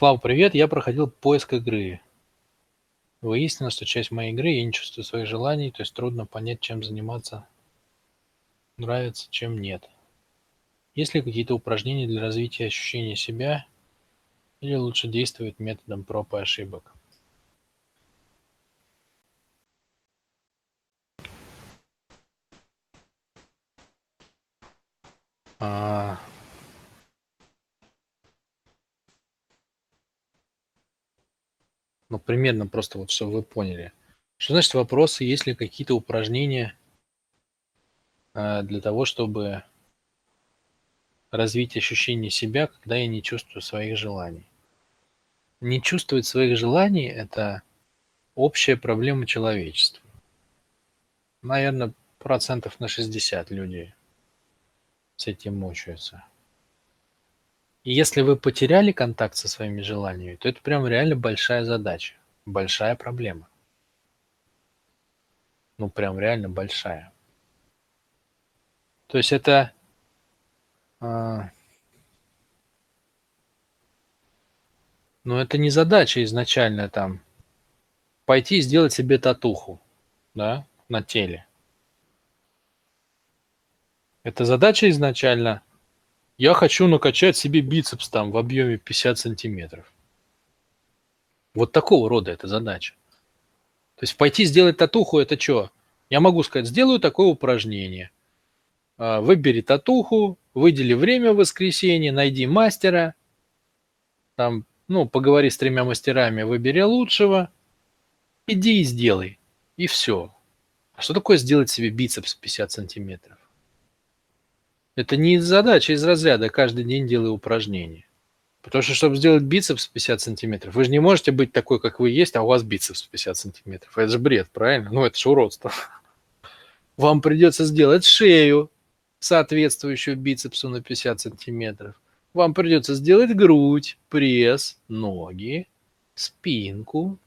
Слава, привет! Я проходил поиск игры. Выяснилось, что часть моей игры я не чувствую своих желаний, то есть трудно понять, чем заниматься нравится, чем нет. Есть ли какие-то упражнения для развития ощущения себя или лучше действовать методом проб и ошибок? А, ну, примерно просто вот, чтобы вы поняли. Что значит вопросы, есть ли какие-то упражнения а, для того, чтобы развить ощущение себя, когда я не чувствую своих желаний? Не чувствовать своих желаний– это общая проблема человечества. Наверное, процентов на 60 людей с этим мучаются. И если вы потеряли контакт со своими желаниями, то это прям реально большая задача, большая проблема. Ну, прям реально большая. То есть это а, ну, это не задача изначально там пойти и сделать себе татуху, да, на теле. Это задача изначально я хочу накачать себе бицепс там в объеме 50 сантиметров. Вот такого рода это задача. То есть пойти сделать татуху это что? Я могу сказать, сделаю такое упражнение. А, выбери татуху, выдели время в воскресенье, найди мастера, там, ну, поговори с тремя мастерами, выбери лучшего, иди и сделай. И все. А что такое сделать себе бицепс 50 сантиметров? Это не задача из разряда каждый день делаю упражнения. Потому что, чтобы сделать бицепс 50 сантиметров, вы же не можете быть такой, как вы есть, а у вас бицепс 50 сантиметров. Это же бред, правильно? Ну, это же уродство. Вам придется сделать шею, соответствующую бицепсу на 50 сантиметров. Вам придется сделать грудь, пресс, ноги, спинку.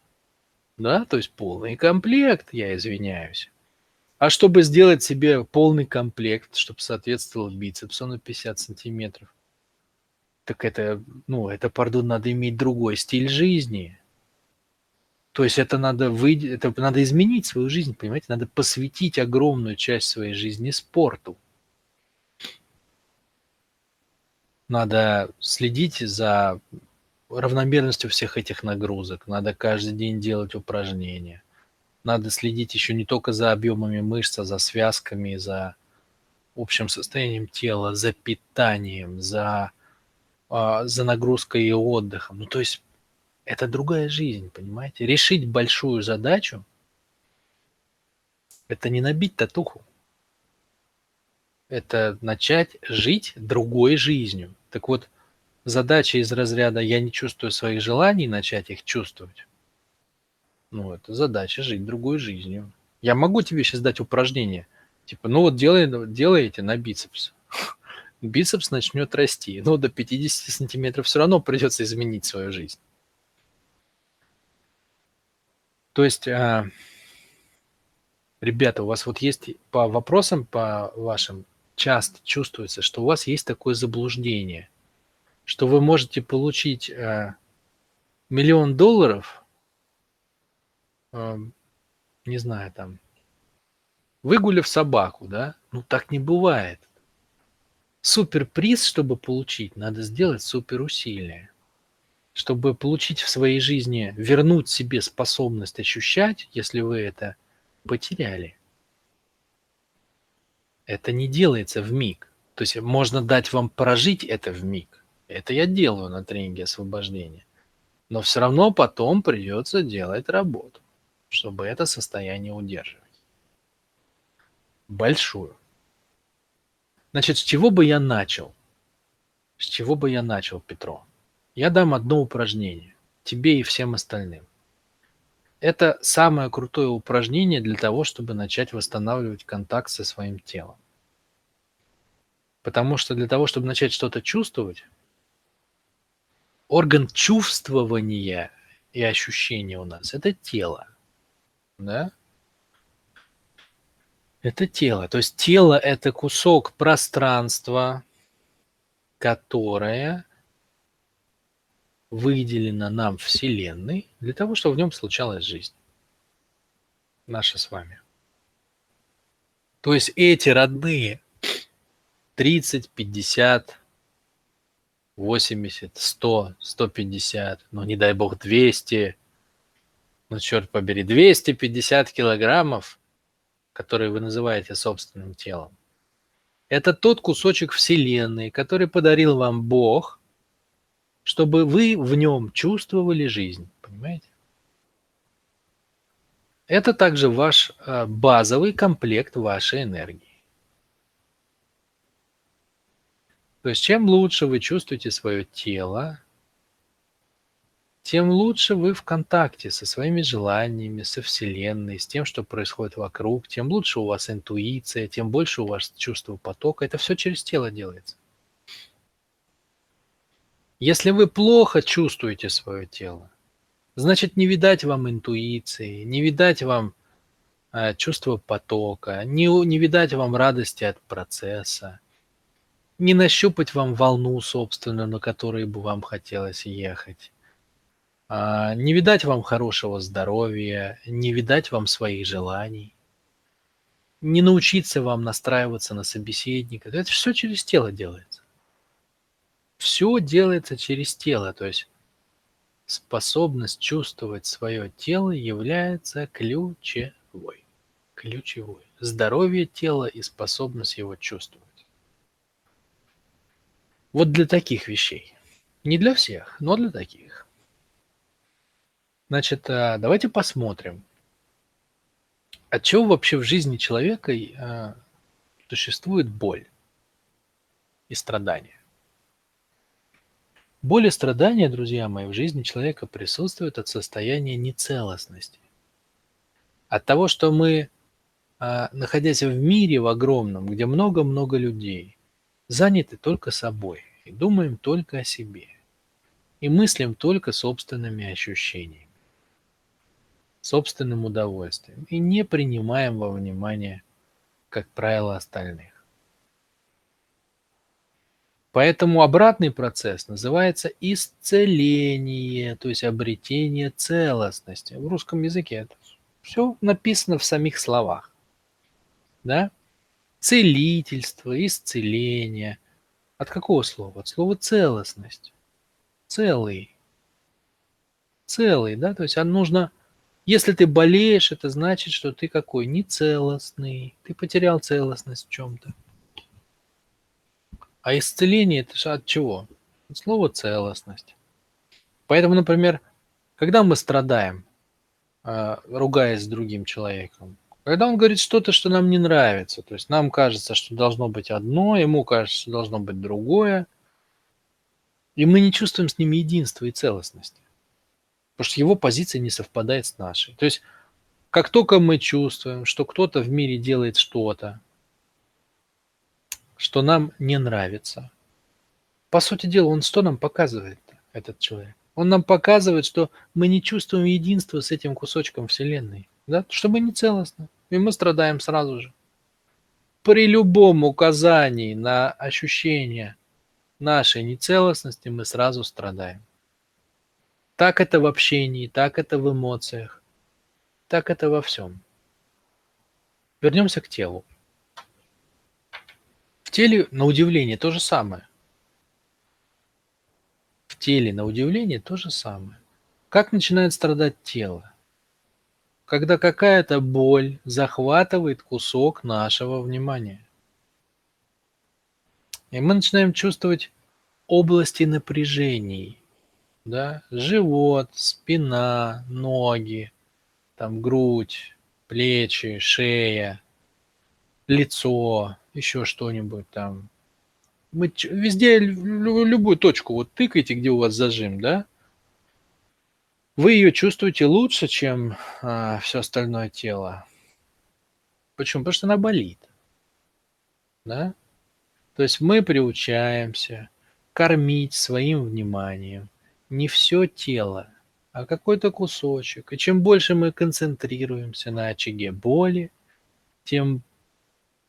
Да, то есть полный комплект, я извиняюсь. А чтобы сделать себе полный комплект, чтобы соответствовал бицепсу на 50 сантиметров, так это, ну, это, пардон, надо иметь другой стиль жизни. То есть это надо, вы, это надо изменить свою жизнь, понимаете? Надо посвятить огромную часть своей жизни спорту. Надо следить за равномерностью всех этих нагрузок. Надо каждый день делать упражнения надо следить еще не только за объемами мышц, а за связками, за общим состоянием тела, за питанием, за, а, за нагрузкой и отдыхом. Ну, то есть это другая жизнь, понимаете? Решить большую задачу – это не набить татуху. Это начать жить другой жизнью. Так вот, задача из разряда «я не чувствую своих желаний», начать их чувствовать ну, это задача жить другой жизнью. Я могу тебе сейчас дать упражнение. Типа, ну вот делай, делаете на бицепс. Бицепс начнет расти. Но до 50 сантиметров все равно придется изменить свою жизнь. То есть, а, ребята, у вас вот есть по вопросам, по вашим, часто чувствуется, что у вас есть такое заблуждение, что вы можете получить а, миллион долларов – не знаю, там, выгулив собаку, да, ну так не бывает. Суперприз, чтобы получить, надо сделать суперусилие. Чтобы получить в своей жизни, вернуть себе способность ощущать, если вы это потеряли. Это не делается в миг. То есть можно дать вам прожить это в миг. Это я делаю на тренинге освобождения. Но все равно потом придется делать работу чтобы это состояние удерживать. Большую. Значит, с чего бы я начал? С чего бы я начал, Петро? Я дам одно упражнение тебе и всем остальным. Это самое крутое упражнение для того, чтобы начать восстанавливать контакт со своим телом. Потому что для того, чтобы начать что-то чувствовать, орган чувствования и ощущения у нас – это тело да? Это тело. То есть тело – это кусок пространства, которое выделено нам Вселенной для того, чтобы в нем случалась жизнь. Наша с вами. То есть эти родные 30, 50, 80, 100, 150, ну не дай бог 200, ну черт побери, 250 килограммов, которые вы называете собственным телом, это тот кусочек Вселенной, который подарил вам Бог, чтобы вы в нем чувствовали жизнь. Понимаете? Это также ваш э, базовый комплект вашей энергии. То есть чем лучше вы чувствуете свое тело, тем лучше вы в контакте со своими желаниями, со Вселенной, с тем, что происходит вокруг, тем лучше у вас интуиция, тем больше у вас чувство потока. Это все через тело делается. Если вы плохо чувствуете свое тело, значит не видать вам интуиции, не видать вам э, чувства потока, не, не видать вам радости от процесса, не нащупать вам волну собственную, на которой бы вам хотелось ехать. А, не видать вам хорошего здоровья, не видать вам своих желаний, не научиться вам настраиваться на собеседника. Это все через тело делается. Все делается через тело, то есть способность чувствовать свое тело является ключевой. Ключевой. Здоровье тела и способность его чувствовать. Вот для таких вещей. Не для всех, но для таких. Значит, а, давайте посмотрим, от чего вообще в жизни человека а, существует боль и страдания. Боль и страдания, друзья мои, в жизни человека присутствуют от состояния нецелостности. От того, что мы, а, находясь в мире в огромном, где много-много людей, заняты только собой и думаем только о себе, и мыслим только собственными ощущениями, собственным удовольствием, и не принимаем во внимание, как правило, остальных. Поэтому обратный процесс называется исцеление, то есть обретение целостности. В русском языке это все написано в самих словах. Да? целительство, исцеление. От какого слова? От слова целостность. Целый. Целый, да? То есть а нужно... Если ты болеешь, это значит, что ты какой? Нецелостный. Ты потерял целостность в чем-то. А исцеление это же от чего? От слова целостность. Поэтому, например, когда мы страдаем, а, ругаясь с другим человеком, когда он говорит что-то, что нам не нравится, то есть нам кажется, что должно быть одно, ему кажется, что должно быть другое, и мы не чувствуем с ним единства и целостности, потому что его позиция не совпадает с нашей. То есть как только мы чувствуем, что кто-то в мире делает что-то, что нам не нравится, по сути дела, он что нам показывает, этот человек? Он нам показывает, что мы не чувствуем единства с этим кусочком Вселенной да, что мы не целостны, и мы страдаем сразу же. При любом указании на ощущение нашей нецелостности мы сразу страдаем. Так это в общении, так это в эмоциях, так это во всем. Вернемся к телу. В теле, на удивление, то же самое. В теле, на удивление, то же самое. Как начинает страдать тело? когда какая-то боль захватывает кусок нашего внимания. И мы начинаем чувствовать области напряжений, да, живот, спина, ноги, там грудь, плечи, шея, лицо, еще что-нибудь там. Мы везде любую точку вот тыкаете, где у вас зажим, да, вы ее чувствуете лучше, чем а, все остальное тело. Почему? Потому что она болит. Да? То есть мы приучаемся кормить своим вниманием не все тело, а какой-то кусочек. И чем больше мы концентрируемся на очаге боли, тем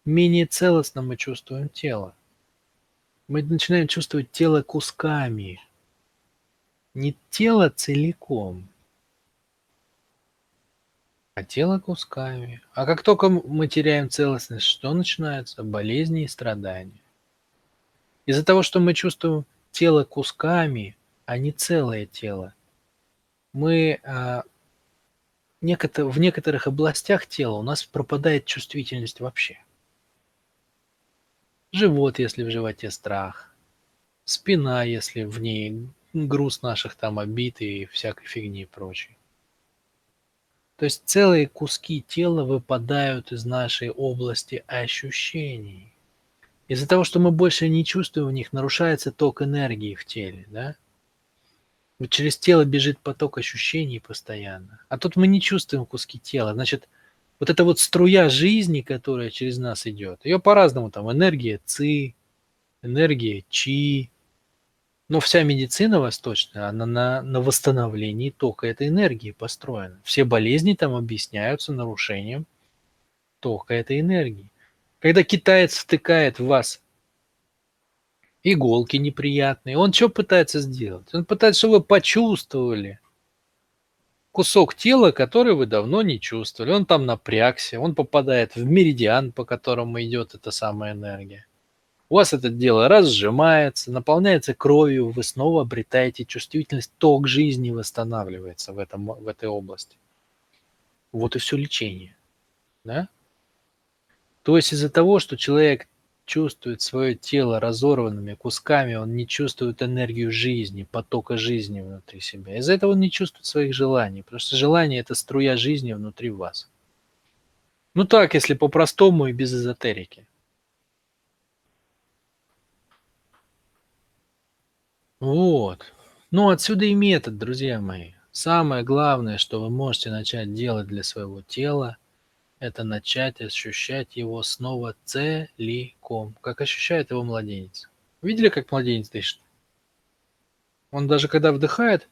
менее целостно мы чувствуем тело. Мы начинаем чувствовать тело кусками – не тело целиком, а тело кусками. А как только мы теряем целостность, что начинается? Болезни и страдания. Из-за того, что мы чувствуем тело кусками, а не целое тело, мы а, в некоторых областях тела у нас пропадает чувствительность вообще. Живот, если в животе страх, спина, если в ней груз наших там обид и всякой фигни и прочей. То есть целые куски тела выпадают из нашей области ощущений. Из-за того, что мы больше не чувствуем в них, нарушается ток энергии в теле, да? Через тело бежит поток ощущений постоянно. А тут мы не чувствуем куски тела. Значит, вот эта вот струя жизни, которая через нас идет, ее по-разному там энергия ци, энергия чи, но вся медицина восточная, она на, на восстановлении тока этой энергии построена. Все болезни там объясняются нарушением тока этой энергии. Когда китаец втыкает в вас иголки неприятные, он что пытается сделать? Он пытается, чтобы вы почувствовали кусок тела, который вы давно не чувствовали. Он там напрягся, он попадает в меридиан, по которому идет эта самая энергия. У вас это дело разжимается, наполняется кровью, вы снова обретаете чувствительность, ток жизни восстанавливается в, этом, в этой области. Вот и все лечение. Да? То есть из-за того, что человек чувствует свое тело разорванными кусками, он не чувствует энергию жизни, потока жизни внутри себя. Из-за этого он не чувствует своих желаний, потому что желание – это струя жизни внутри вас. Ну так, если по-простому и без эзотерики. Вот. Ну, отсюда и метод, друзья мои. Самое главное, что вы можете начать делать для своего тела, это начать ощущать его снова целиком, как ощущает его младенец. Видели, как младенец дышит? Он даже когда вдыхает,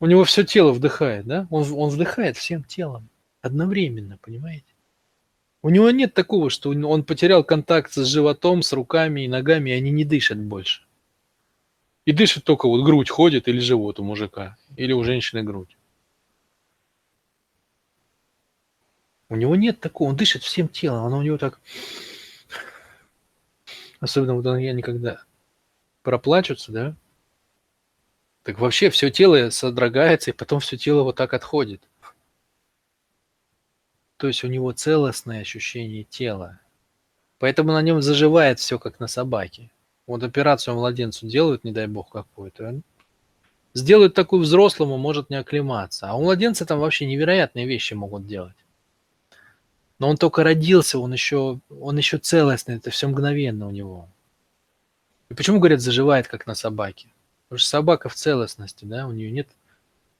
у него все тело вдыхает, да? Он, он вдыхает всем телом одновременно, понимаете? У него нет такого, что он потерял контакт с животом, с руками и ногами, и они не дышат больше. И дышит только вот грудь ходит или живот у мужика, или у женщины грудь. У него нет такого, он дышит всем телом, оно у него так... Особенно вот я никогда проплачутся, да? Так вообще все тело содрогается, и потом все тело вот так отходит. То есть у него целостное ощущение тела. Поэтому на нем заживает все, как на собаке. Вот операцию младенцу делают, не дай бог какую-то. Сделают такую взрослому, может не оклематься. А у младенца там вообще невероятные вещи могут делать. Но он только родился, он еще, он еще целостный, это все мгновенно у него. И почему, говорят, заживает, как на собаке? Потому что собака в целостности, да, у нее нет,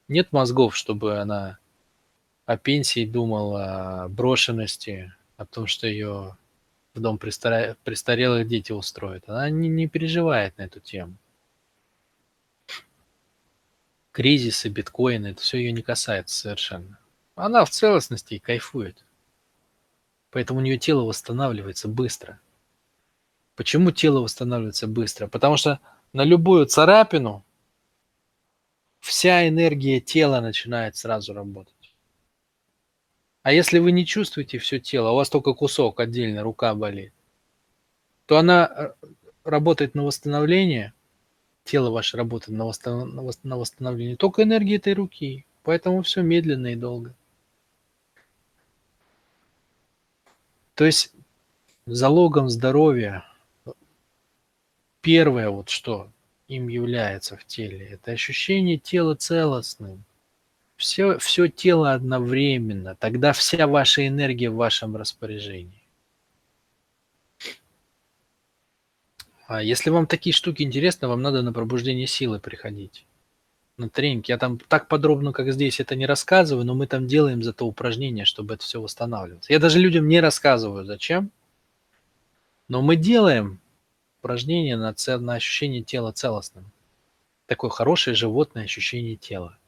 нет мозгов, чтобы она о пенсии думала, о брошенности, о том, что ее в дом престарелых дети устроит. Она не, не переживает на эту тему. Кризисы, биткоины, это все ее не касается совершенно. Она в целостности и кайфует. Поэтому у нее тело восстанавливается быстро. Почему тело восстанавливается быстро? Потому что на любую царапину вся энергия тела начинает сразу работать. А если вы не чувствуете все тело, а у вас только кусок отдельно, рука болит, то она э, работает на восстановление, тело ваше работает на, восстановление только энергии этой руки. Поэтому все медленно и долго. То есть залогом здоровья первое вот что им является в теле, это ощущение тела целостным все, все тело одновременно, тогда вся ваша энергия в вашем распоряжении. А если вам такие штуки интересны, вам надо на пробуждение силы приходить. На тренинг. Я там так подробно, как здесь, это не рассказываю, но мы там делаем зато упражнения, чтобы это все восстанавливалось. Я даже людям не рассказываю, зачем. Но мы делаем упражнения на, цел, на ощущение тела целостным. Такое хорошее животное ощущение тела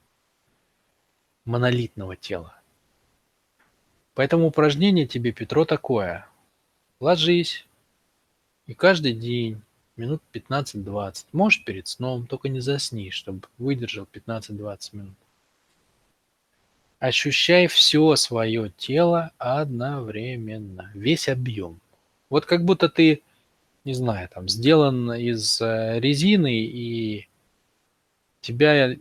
монолитного тела. Поэтому упражнение тебе, Петро, такое. Ложись и каждый день Минут 15-20. Может, перед сном, только не засни, чтобы выдержал 15-20 минут. Ощущай все свое тело одновременно, весь объем. Вот как будто ты, не знаю, там сделан из э, резины и тебя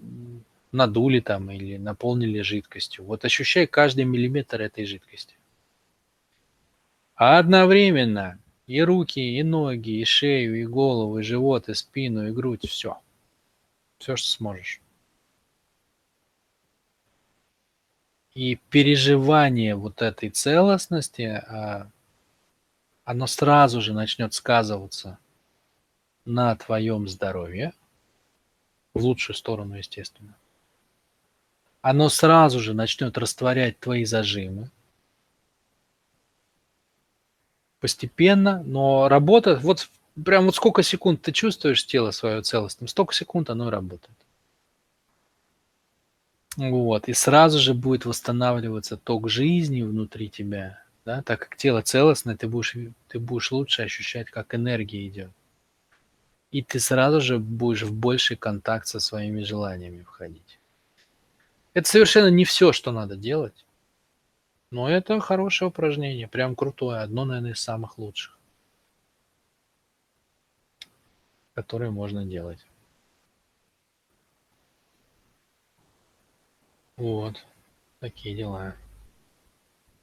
надули там или наполнили жидкостью. Вот ощущай каждый миллиметр этой жидкости. А одновременно и руки, и ноги, и шею, и голову, и живот, и спину, и грудь, все. Все, что сможешь. И переживание вот этой целостности, а, оно сразу же начнет сказываться на твоем здоровье, в лучшую сторону, естественно. Оно сразу же начнет растворять твои зажимы, постепенно, но работа, вот прям вот сколько секунд ты чувствуешь тело свое целостным, столько секунд оно и работает. Вот, и сразу же будет восстанавливаться ток жизни внутри тебя, да, так как тело целостное, ты будешь, ты будешь лучше ощущать, как энергия идет. И ты сразу же будешь в больший контакт со своими желаниями входить. Это совершенно не все, что надо делать. Но это хорошее упражнение, прям крутое, одно, наверное, из самых лучших, которые можно делать. Вот, такие дела.